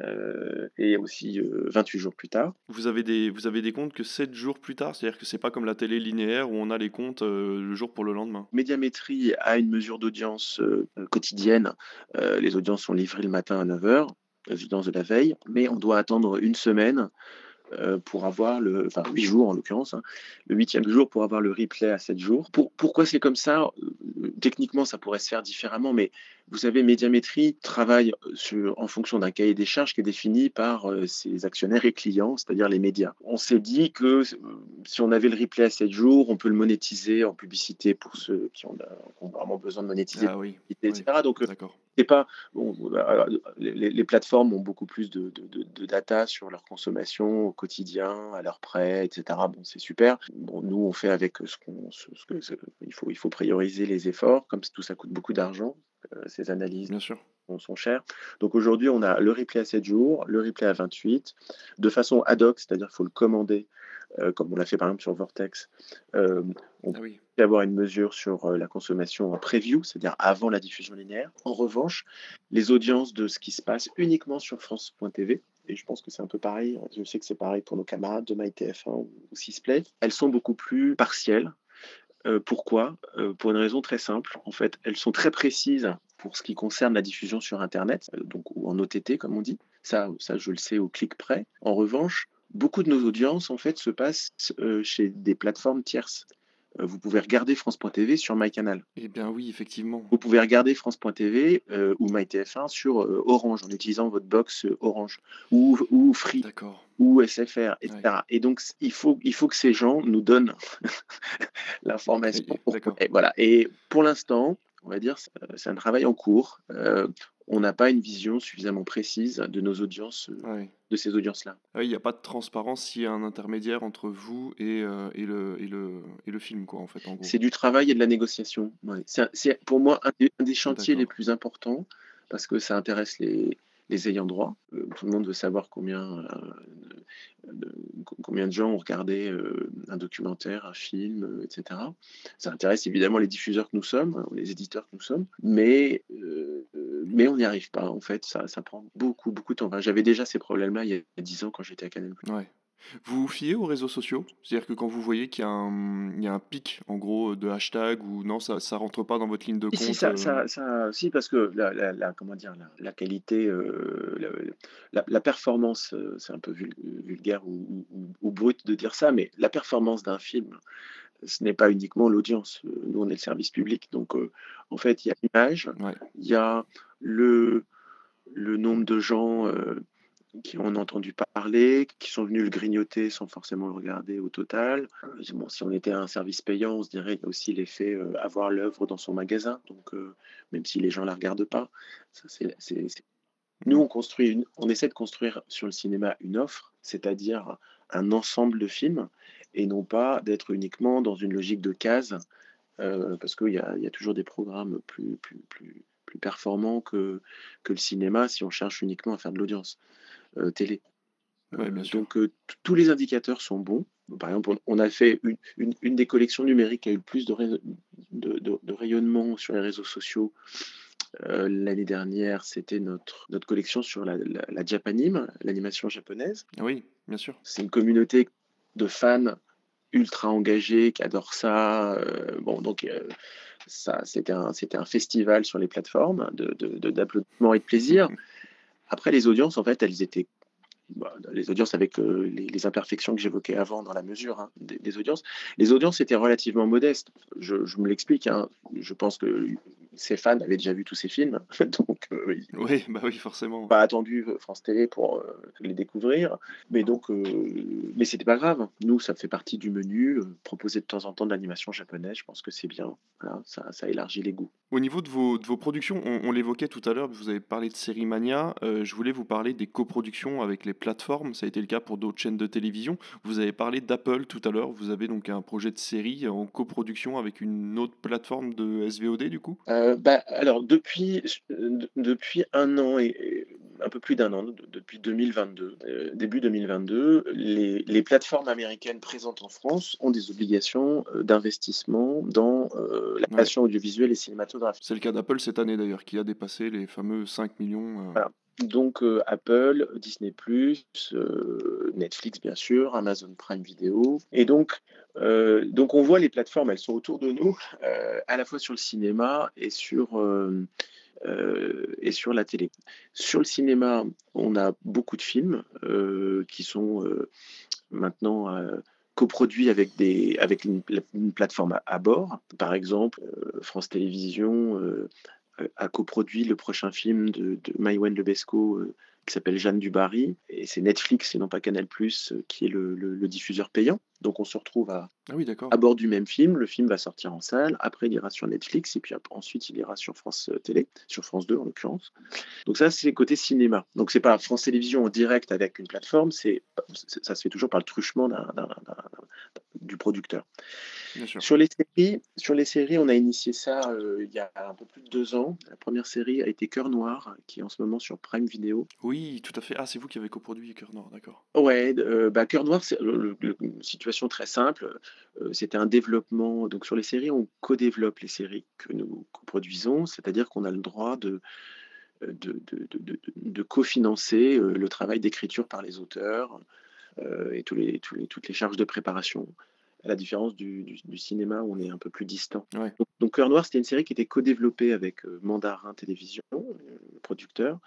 Euh, et aussi 28 euh, jours plus tard. Vous avez des, vous avez des comptes que 7 jours plus tard, c'est-à-dire que c'est pas comme la télé linéaire où on a les comptes euh, le jour pour le lendemain. Médiamétrie a une mesure d'audience quotidienne. les audiences sont livrées le matin à 9h, les audiences de la veille, mais on doit attendre une semaine pour avoir le, enfin 8 jours en l'occurrence, hein, le huitième jour pour avoir le replay à 7 jours. Pour, pourquoi c'est comme ça? Techniquement, ça pourrait se faire différemment, mais vous savez, Médiamétrie travaille euh, sur, en fonction d'un cahier des charges qui est défini par euh, ses actionnaires et clients, c'est-à-dire les médias. On s'est dit que euh, si on avait le replay à 7 jours, on peut le monétiser en publicité pour ceux qui ont, vraiment besoin de monétiser, ah, oui, etc. Donc, c'est pas bon, les, plateformes ont beaucoup plus de, de, data sur leur consommation au quotidien, à leurs prêts, etc. Bon, c'est super. Bon, nous, on fait avec ce qu'on, il faut, il faut prioriser les efforts, comme tout ça coûte beaucoup d'argent ces analyses Bien sûr. sont chères. Donc aujourd'hui, on a le replay à 7 jours, le replay à 28, de façon ad hoc, c'est-à-dire qu'il faut le commander, comme on l'a fait par exemple sur Vortex. on ah oui. peut avoir une mesure sur la consommation en preview, c'est-à-dire avant la diffusion linéaire. En revanche, les audiences de ce qui se passe uniquement sur France.tv, et je pense que c'est un peu pareil, je sais que c'est pareil pour nos camarades de MyTF1 ou Sisplay, elles sont beaucoup plus partielles, euh, pourquoi? Euh, Pour une raison très simple. En fait, elles sont très précises pour ce qui concerne la diffusion sur Internet, euh, donc ou en OTT comme on dit. Ça, ça, je le sais au clic près. En revanche, beaucoup de nos audiences en fait se passent chez des plateformes tierces. Vous pouvez regarder France.tv sur MyCanal. Eh bien oui, effectivement. Vous pouvez regarder France.tv ou MyTF1 sur Orange en utilisant votre box Orange ou, ou Free ou SFR, etc. Et donc il faut, il faut que ces gens nous donnent l'information. Et, voilà. Et pour l'instant, on va dire, c'est un travail en cours on n'a pas une vision suffisamment précise de nos audiences, euh, de ces audiences-là. Ah il n'y a pas de transparence s'il y a un intermédiaire entre vous et, euh, et, le, et, le, et le film, quoi, en fait. C'est du travail et de la négociation. C'est pour moi un des chantiers les plus importants parce que ça intéresse les, les ayants droit. Euh, tout le monde veut savoir combien, euh, combien de gens ont regardé euh, un documentaire, un film, etc. Ça intéresse évidemment les diffuseurs que nous sommes, les éditeurs que nous sommes, mais, mais on n'y arrive pas. En fait, ça, ça prend beaucoup, beaucoup de temps. J'avais déjà ces problèmes-là il y a 10 ans quand j'étais à Canal+. Vous vous fiez aux réseaux sociaux? C'est-à-dire que quand vous voyez qu'il y, a un, il y a un pic, en gros, de hashtag ou non, ça ne rentre pas dans votre ligne de compte Si, ça, ça, ça, si parce que la, la, comment dire, la, qualité, euh, la, performance, euh, c'est un peu vulgaire ou, ou, brut de dire ça, mais la performance d'un film, ce n'est pas uniquement l'audience. Nous, on est le service public. Donc, euh, en fait, il y a l'image, il y a le, le nombre de gens qui ont entendu parler, qui sont venus le grignoter sans forcément le regarder au total. Euh, bon, si on était un service payant, on se dirait qu'il y a aussi l'effet euh, avoir l'œuvre dans son magasin, donc euh, même si les gens ne la regardent pas. Ça, c'est, Nous, on, construit on essaie de construire sur le cinéma une offre, c'est-à-dire un ensemble de films, et non pas d'être uniquement dans une logique de case, parce qu'il y, y a, toujours des programmes plus, plus, plus, plus performants que, que le cinéma si on cherche uniquement à faire de l'audience. Euh, télé. Euh, donc euh, tous les indicateurs sont bons. Par exemple, on, a fait une, une, des collections numériques qui a eu le plus de, de, rayonnement sur les réseaux sociaux l'année dernière, c'était notre, notre collection sur la, la, Japanime, l'animation japonaise. Oui, bien sûr. C'est une communauté de fans ultra engagés qui adorent ça. bon, donc ça, c'était un, c'était un festival sur les plateformes de, d'applaudissements et de plaisir. Après, les audiences, en fait, elles étaient bah, les audiences avec euh, les, imperfections que j'évoquais avant dans la mesure hein, des, audiences, les audiences étaient relativement modestes. Je, me l'explique, hein. je pense que ses fans avaient déjà vu tous ces films, donc euh, oui, bah oui, forcément. Pas attendu euh, France Télé pour les découvrir, mais donc, mais c'était pas grave. Nous, ça fait partie du menu. proposer de temps en temps de l'animation japonaise, je pense que c'est bien. ça, ça élargit les goûts. Au niveau de vos, de vos productions, on, l'évoquait tout à l'heure, vous avez parlé de Série Mania. je voulais vous parler des coproductions avec les plateformes. Ça a été le cas pour d'autres chaînes de télévision. Vous avez parlé d'Apple tout à l'heure. Vous avez donc un projet de série en coproduction avec une autre plateforme de SVOD du coup? Euh, bah, Alors depuis, depuis un an et, un peu plus d'un an, depuis 2022, euh, début 2022, les, les, plateformes américaines présentes en France ont des obligations euh, d'investissement dans la création audiovisuelle et cinématographique. C'est le cas d'Apple cette année d'ailleurs, qui a dépassé les fameux 5 millions. Voilà. Donc euh, Apple, Disney+, euh, Netflix bien sûr, Amazon Prime Video. Et donc, euh, donc on voit les plateformes, elles sont autour de nous, à la fois sur le cinéma et sur, et sur la télé. Sur le cinéma, on a beaucoup de films qui sont maintenant coproduits avec, des, avec une, plateforme à, bord. Par exemple, France Télévisions a coproduit le prochain film de, de Maïwen Lebesco euh, qui s'appelle Jeanne du Barry. Et c'est Netflix et non pas Canal euh, qui est le, diffuseur payant. Donc on se retrouve à, ah oui, à bord du même film. Le film va sortir en salle. Après, il ira sur Netflix. Et puis ensuite, il ira sur France euh, Télé, sur France 2 en l'occurrence. Donc ça, c'est côté cinéma. Donc c'est pas France Télévisions en direct avec une plateforme. C'est ça se fait toujours par le truchement du producteur. Sur les séries, sur les séries, on a initié ça il y a un peu plus de deux ans. La première série a été Cœur Noir, qui est en ce moment sur Prime Video. Oui, tout à fait. Ah, c'est vous qui avez coproduit Cœur Noir, d'accord. Ouais, bah, Cœur Noir, c'est situation très simple. C'était un développement. Donc sur les séries, on co-développe les séries que nous coproduisons, c'est-à-dire qu'on a le droit de de, de, de, cofinancer le travail d'écriture par les auteurs et tous les, tous les, toutes les charges de préparation à la différence du, cinéma où on est un peu plus distant. Donc, Cœur Noir, c'était une série qui était co-développée avec Mandarin Télévision, le producteur.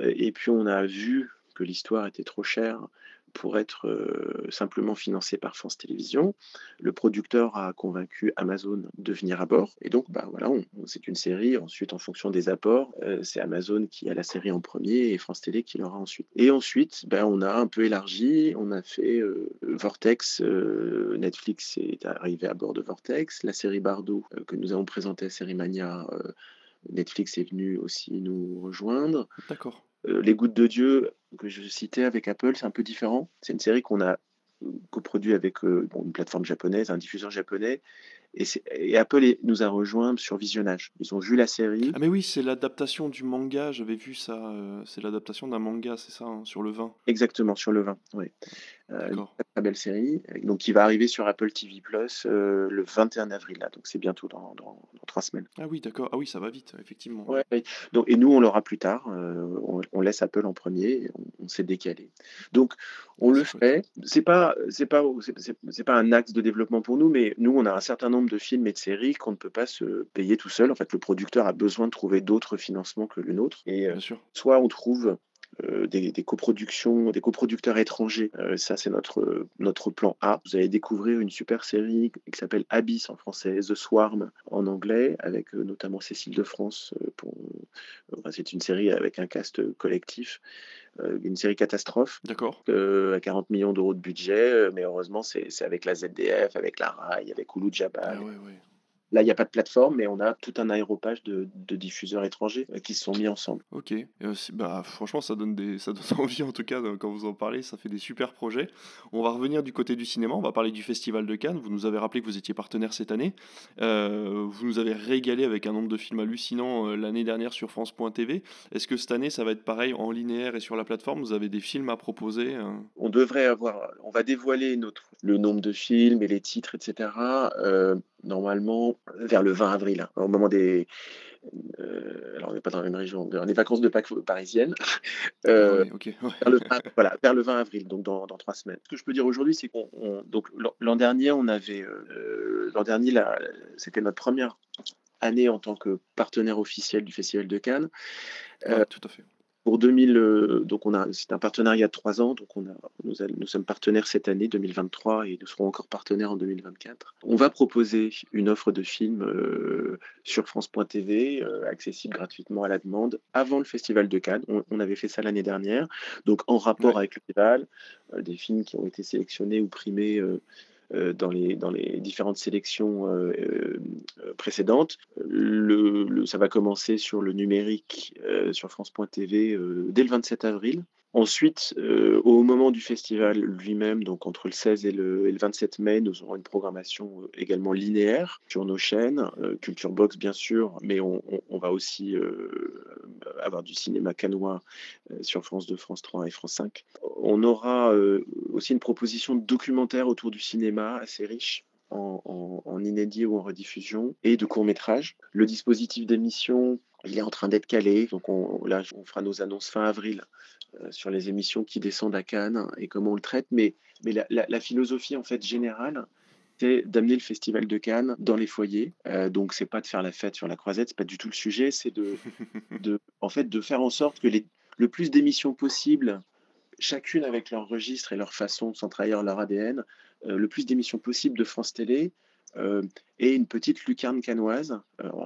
et puis on a vu que l'histoire était trop chère pour être euh, simplement financé par France Télévisions. Le producteur a convaincu Amazon de venir à bord. Et donc, bah, voilà, c'est une série. Ensuite, en fonction des apports, euh, c'est Amazon qui a la série en premier et France Télé qui l'aura ensuite. Et ensuite, bah, on a un peu élargi. On a fait euh, Vortex. Netflix est arrivé à bord de Vortex. La série Bardot que nous avons présentée à Série Mania. Netflix est venu aussi nous rejoindre. D'accord. Les Gouttes de Dieu, que je citais avec Apple, c'est un peu différent. C'est une série qu'on a coproduit avec une plateforme japonaise, un diffuseur japonais, et, Apple nous a rejoint sur visionnage. Ils ont vu la série. Ah mais oui, c'est l'adaptation du manga, j'avais vu ça. Euh, c'est l'adaptation d'un manga, c'est ça, hein, sur le vin. Exactement, sur le vin, oui. Euh, très belle série, donc qui va arriver sur Apple TV Plus euh, le 21 avril, là, donc c'est bientôt dans, dans, trois semaines. Ah oui, d'accord. Ah oui, ça va vite, effectivement. Ouais, Donc, et nous, on l'aura plus tard. on, laisse Apple en premier, on, s'est décalé. Donc, on le fait. C'est pas, c'est pas, c'est pas un axe de développement pour nous, mais nous, on a un certain nombre de films et de séries qu'on ne peut pas se payer tout seul. En fait, le producteur a besoin de trouver d'autres financements que le nôtre. Et euh, soit on trouve euh, des, coproductions, des coproducteurs étrangers. Euh, ça, c'est notre, notre plan A. Vous allez découvrir une super série qui s'appelle Abyss en français, The Swarm en anglais, avec notamment Cécile de France. Pour, c'est une série avec un cast collectif. une série catastrophe. D'accord. à 40 millions d'euros de budget, mais heureusement, c'est avec la ZDF, avec la RAI, avec Hulu Jabal. Ah, Là, il n'y a pas de plateforme, mais on a tout un aéropage de, diffuseurs étrangers euh, qui se sont mis ensemble. Ok, bah, franchement, ça donne, des, ça donne envie en tout cas quand vous en parlez, ça fait des super projets. On va revenir du côté du cinéma, on va parler du Festival de Cannes. Vous nous avez rappelé que vous étiez partenaire cette année. Euh, vous nous avez régalé avec un nombre de films hallucinants euh, l'année dernière sur France.tv. Est-ce que cette année, ça va être pareil en linéaire et sur la plateforme? Vous avez des films à proposer On devrait avoir, on va dévoiler notre, le nombre de films et les titres, etc. normalement vers le 20 avril, hein, au moment des. Euh, alors, on n'est pas dans la même région, dans les vacances de Pâques parisiennes. Euh, vers, le 20, voilà, vers le 20 avril, donc dans, dans, trois semaines. Ce que je peux dire aujourd'hui, c'est qu'on. Donc, l'an dernier, on avait. Euh, l'an dernier, c'était notre première année en tant que partenaire officiel du Festival de Cannes. tout à fait. Pour 2000, euh, donc on a, c'est un partenariat de trois ans, donc on a, nous, nous, sommes partenaires cette année 2023 et nous serons encore partenaires en 2024. On va proposer une offre de films euh, sur France.tv, euh, accessible gratuitement à la demande, avant le Festival de Cannes. On, avait fait ça l'année dernière, donc en rapport avec le festival, des films qui ont été sélectionnés ou primés dans, les, dans les différentes sélections euh, euh, précédentes. Le, ça va commencer sur le numérique sur France.tv dès le 27 avril. Ensuite, euh, au moment du festival lui-même, donc entre le 16 et le, 27 mai, nous aurons une programmation euh, également linéaire sur nos chaînes, euh, Culture Box bien sûr, mais on, va aussi avoir du cinéma canois sur France 2, France 3 et France 5. On aura aussi une proposition de documentaire autour du cinéma assez riche. En, en inédit ou en rediffusion et de courts métrages. Le dispositif d'émission, il est en train d'être calé. Donc on, là, on fera nos annonces fin avril euh, sur les émissions qui descendent à Cannes et comment on le traite. Mais, mais la, philosophie en fait générale, c'est d'amener le festival de Cannes dans les foyers. Euh, donc c'est pas de faire la fête sur la croisette, c'est pas du tout le sujet. C'est de, de, en fait, de faire en sorte que les, le plus d'émissions possibles, chacune avec leur registre et leur façon de s'en trahir leur ADN, euh, le plus d'émissions possibles de France Télé. et une petite lucarne canoise,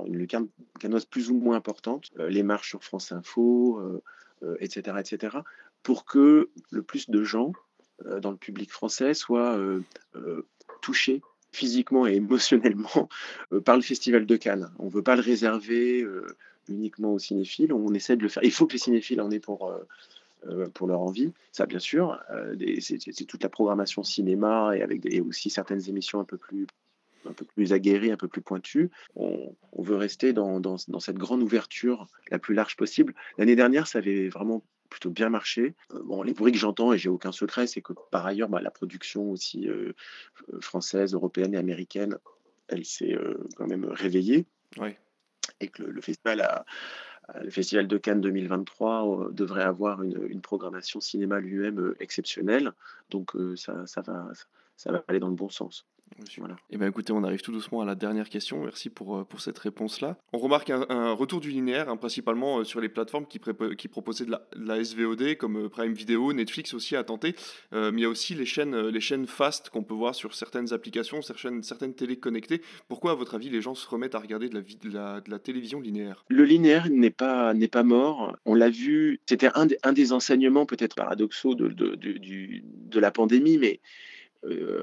une lucarne canoise plus ou moins importante, les marches sur France Info, etc., euh, etc., pour que le plus de gens euh, dans le public français soient euh, touchés physiquement et émotionnellement par le Festival de Cannes. On ne veut pas le réserver uniquement aux cinéphiles, on essaie de le faire. Il faut que les cinéphiles en aient pour, pour leur envie, ça bien sûr. c'est toute la programmation cinéma et avec des, aussi certaines émissions un peu plus un peu plus aguerris, un peu plus pointus. On, veut rester dans, cette grande ouverture la plus large possible. L'année dernière, ça avait vraiment plutôt bien marché. Euh, bon, les bruits que j'entends, et j'ai aucun secret, c'est que par ailleurs, bah, la production aussi euh, française, européenne et américaine, elle s'est quand même réveillée. Et que le, festival le Festival de Cannes 2023 devrait avoir une, programmation cinéma lui-même exceptionnelle. Donc ça, ça, va, ça va aller dans le bon sens. Voilà. Et eh ben écoutez, on arrive tout doucement à la dernière question. Merci pour, euh, pour cette réponse-là. On remarque un, retour du linéaire, hein, principalement euh, sur les plateformes qui, qui proposaient de la, SVOD, comme euh, Prime Video, Netflix aussi a tenté. mais il y a aussi les chaînes, les chaînes fast qu'on peut voir sur certaines applications, certaines, certaines télé connectées. Pourquoi, à votre avis, les gens se remettent à regarder de la, de la, de la télévision linéaire? Le linéaire n'est pas, n'est pas mort. On l'a vu, c'était un, un, des enseignements peut-être paradoxaux de, de, la pandémie, mais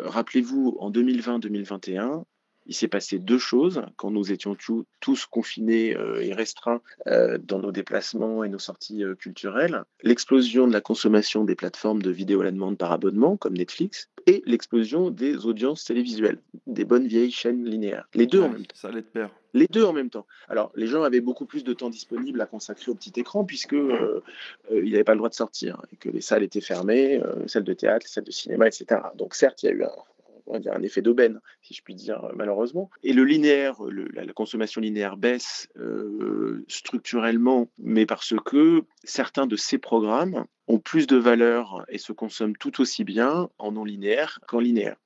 rappelez-vous, en 2020-2021, il s'est passé deux choses quand nous étions tous confinés euh, et restreints euh, dans nos déplacements et nos sorties culturelles. L'explosion de la consommation des plateformes de vidéo à la demande par abonnement, comme Netflix, et l'explosion des audiences télévisuelles, des bonnes vieilles chaînes linéaires. Les deux en même temps. Ça allait de pair. Les deux en même temps. Alors, les gens avaient beaucoup plus de temps disponible à consacrer au petit écran puisque euh, euh, ils n'avaient pas le droit de sortir et que les salles étaient fermées, euh, les salles de théâtre, les salles de cinéma, etc. Donc, certes, il y a eu un, on va dire un effet d'aubaine, si je puis dire, malheureusement. Et le linéaire, la, consommation linéaire baisse structurellement, mais parce que certains de ces programmes ont plus de valeur et se consomment tout aussi bien en non linéaire qu'en linéaire.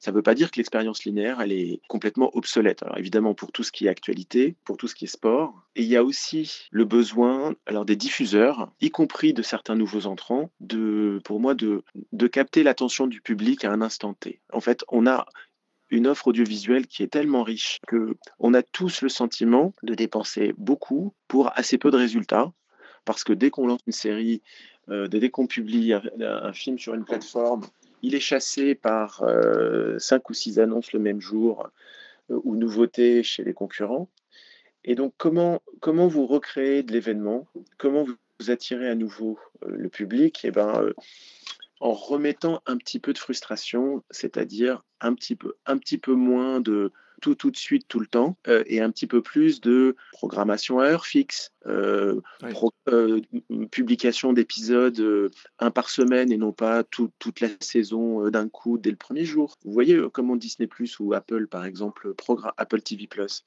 Ça ne veut pas dire que l'expérience linéaire, elle est complètement obsolète. Alors évidemment, pour tout ce qui est actualité, pour tout ce qui est sport. Et il y a aussi le besoin alors, des diffuseurs, y compris de certains nouveaux entrants, de, pour moi, de, de capter l'attention du public à un instant T. En fait, on a une offre audiovisuelle qui est tellement riche que on a tous le sentiment de dépenser beaucoup pour assez peu de résultats parce que dès qu'on lance une série, euh, dès qu'on publie un, film sur une plateforme, il est chassé par euh, cinq ou six annonces le même jour euh, ou nouveautés chez les concurrents. Et donc, comment, comment vous recréez de l'événement? Comment vous attirez à nouveau euh, le public? Eh ben, en remettant un petit peu de frustration, c'est-à-dire un un petit peu moins de tout tout de suite tout le temps euh, et un petit peu plus de programmation à heure fixe, euh, euh, publication d'épisodes un par semaine et non pas toute la saison d'un coup dès le premier jour. Vous voyez comment Disney Plus ou Apple par exemple, Apple TV Plus,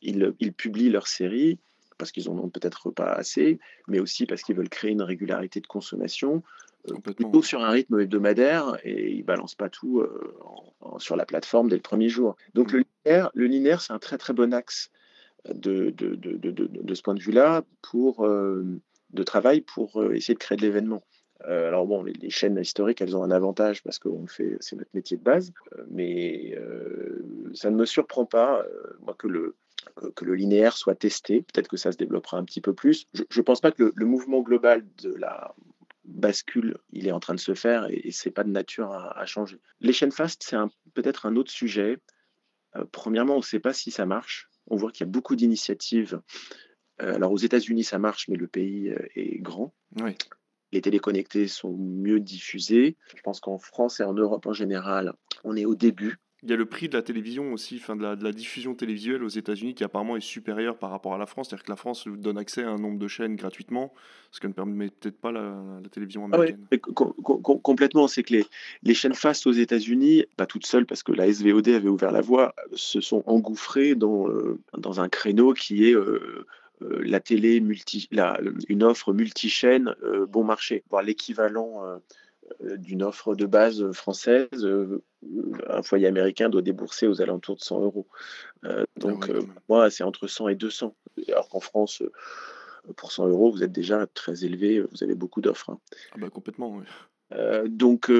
ils, ils publient leurs séries parce qu'ils en ont peut-être pas assez, mais aussi parce qu'ils veulent créer une régularité de consommation plutôt sur un rythme hebdomadaire et ils balancent pas tout euh, sur la plateforme dès le premier jour. Donc le linéaire, le linéaire c'est un très très bon axe de, de, de, de ce point de vue-là pour euh, de travail pour euh, essayer de créer de l'événement. alors bon, les, chaînes historiques, elles ont un avantage parce qu'on fait, c'est notre métier de base, mais ça ne me surprend pas, moi, que le, que le linéaire soit testé. Peut-être que ça se développera un petit peu plus. Je ne pense pas que le, le, mouvement global de la bascule, il est en train de se faire et, c'est pas de nature à, changer. Les chaînes fast, c'est peut-être un autre sujet. Euh, premièrement, on ne sait pas si ça marche. On voit qu'il y a beaucoup d'initiatives. Euh, alors aux États-Unis, ça marche, mais le pays euh, est grand. Les téléconnectés sont mieux diffusés. Je pense qu'en France et en Europe en général, on est au début il y a le prix de la télévision aussi, enfin de, la, de la diffusion télévisuelle aux États-Unis qui apparemment est supérieur par rapport à la France. C'est-à-dire que la France donne accès à un nombre de chaînes gratuitement, ce que ne permet peut-être pas la, télévision ah américaine. complètement, c'est que les, les, chaînes fast aux États-Unis, pas toutes seules parce que la SVOD avait ouvert la voie, se sont engouffrées dans, euh, dans un créneau qui est euh, euh, la télé multi, la, une offre multi-chaîne bon marché, voire l'équivalent d'une offre de base française, euh, un foyer américain doit débourser aux alentours de 100 euros. Euh, donc, ah moi, c'est entre 100 et 200. Alors qu'en France, pour 100 euros, vous êtes déjà très élevé, vous avez beaucoup d'offres. Hein. Ah bah, complètement, oui. donc,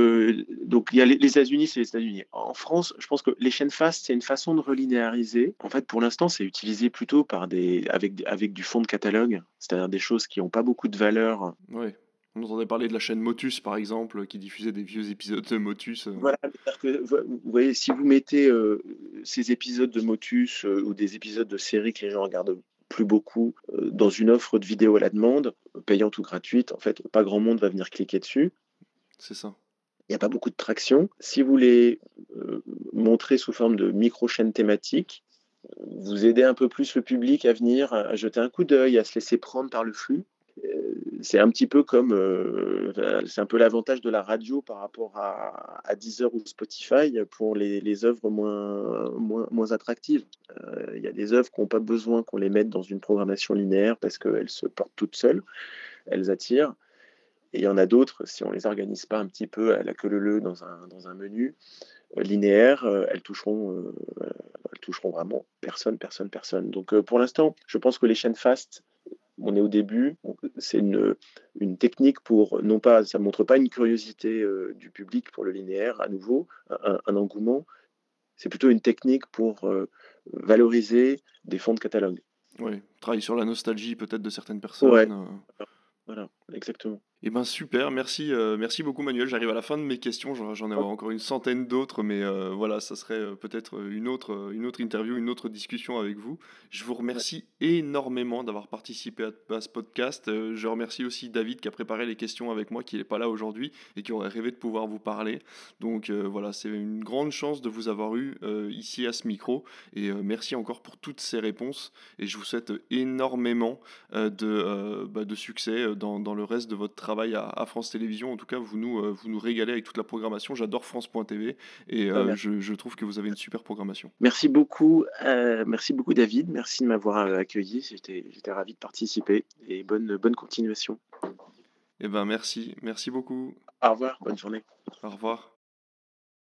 donc, il y a les, États-Unis, c'est les États-Unis. En France, je pense que les chaînes fast, c'est une façon de relinéariser. En fait, pour l'instant, c'est utilisé plutôt par des, avec, avec du fond de catalogue, c'est-à-dire des choses qui n'ont pas beaucoup de valeur. Oui. On entendait parler de la chaîne Motus, par exemple, qui diffusait des vieux épisodes de Motus. Euh. Voilà, que, vous voyez, si vous mettez euh, ces épisodes de Motus euh, ou des épisodes de séries que les gens regardent plus beaucoup dans une offre de vidéo à la demande, payante ou gratuite, en fait, pas grand monde va venir cliquer dessus. C'est ça. il n'y a pas beaucoup de traction. Si vous les montrez sous forme de micro-chaînes thématiques, vous aidez un peu plus le public à venir, à jeter un coup d'œil, à se laisser prendre par le flux. Euh, c'est un petit peu comme, euh, c'est un peu l'avantage de la radio par rapport à, Deezer ou Spotify pour les, œuvres moins, moins, moins attractives. Il y a des œuvres qui n'ont pas besoin qu'on les mette dans une programmation linéaire parce qu'elles se portent toutes seules, elles attirent. Et il y en a d'autres, si on les organise pas un petit peu à la queue leu dans un, dans un menu euh, linéaire, euh, elles, toucheront, euh, elles toucheront vraiment personne, personne, personne. Donc pour l'instant, je pense que les chaînes fast, on est au début, c'est une, une, technique pour, non pas, ça ne montre pas une curiosité du public pour le linéaire, à nouveau, un, engouement, c'est plutôt une technique pour valoriser des fonds de catalogue. Oui, travailler sur la nostalgie peut-être de certaines personnes. Voilà, exactement. Eh ben super, merci, euh, merci beaucoup Manuel. J'arrive à la fin de mes questions, j'en ai encore une centaine d'autres, mais euh, voilà, ça serait euh, peut-être une autre, une autre interview, une autre discussion avec vous. Je vous remercie énormément d'avoir participé à, ce podcast. je remercie aussi David qui a préparé les questions avec moi, qui n'est pas là aujourd'hui et qui aurait rêvé de pouvoir vous parler. Donc voilà, c'est une grande chance de vous avoir eu ici à ce micro et merci encore pour toutes ces réponses et je vous souhaite énormément de, bah, de succès dans, dans le reste de votre travail à, France Télévisions. En tout cas, vous nous, euh, vous nous régalez avec toute la programmation. J'adore France.tv et euh, je, trouve que vous avez une super programmation. Merci beaucoup, euh, merci beaucoup David. Merci de m'avoir accueilli. J'étais, j'étais ravi de participer et bonne, bonne continuation. Eh ben merci, merci beaucoup. Au revoir, bonne journée. Au revoir.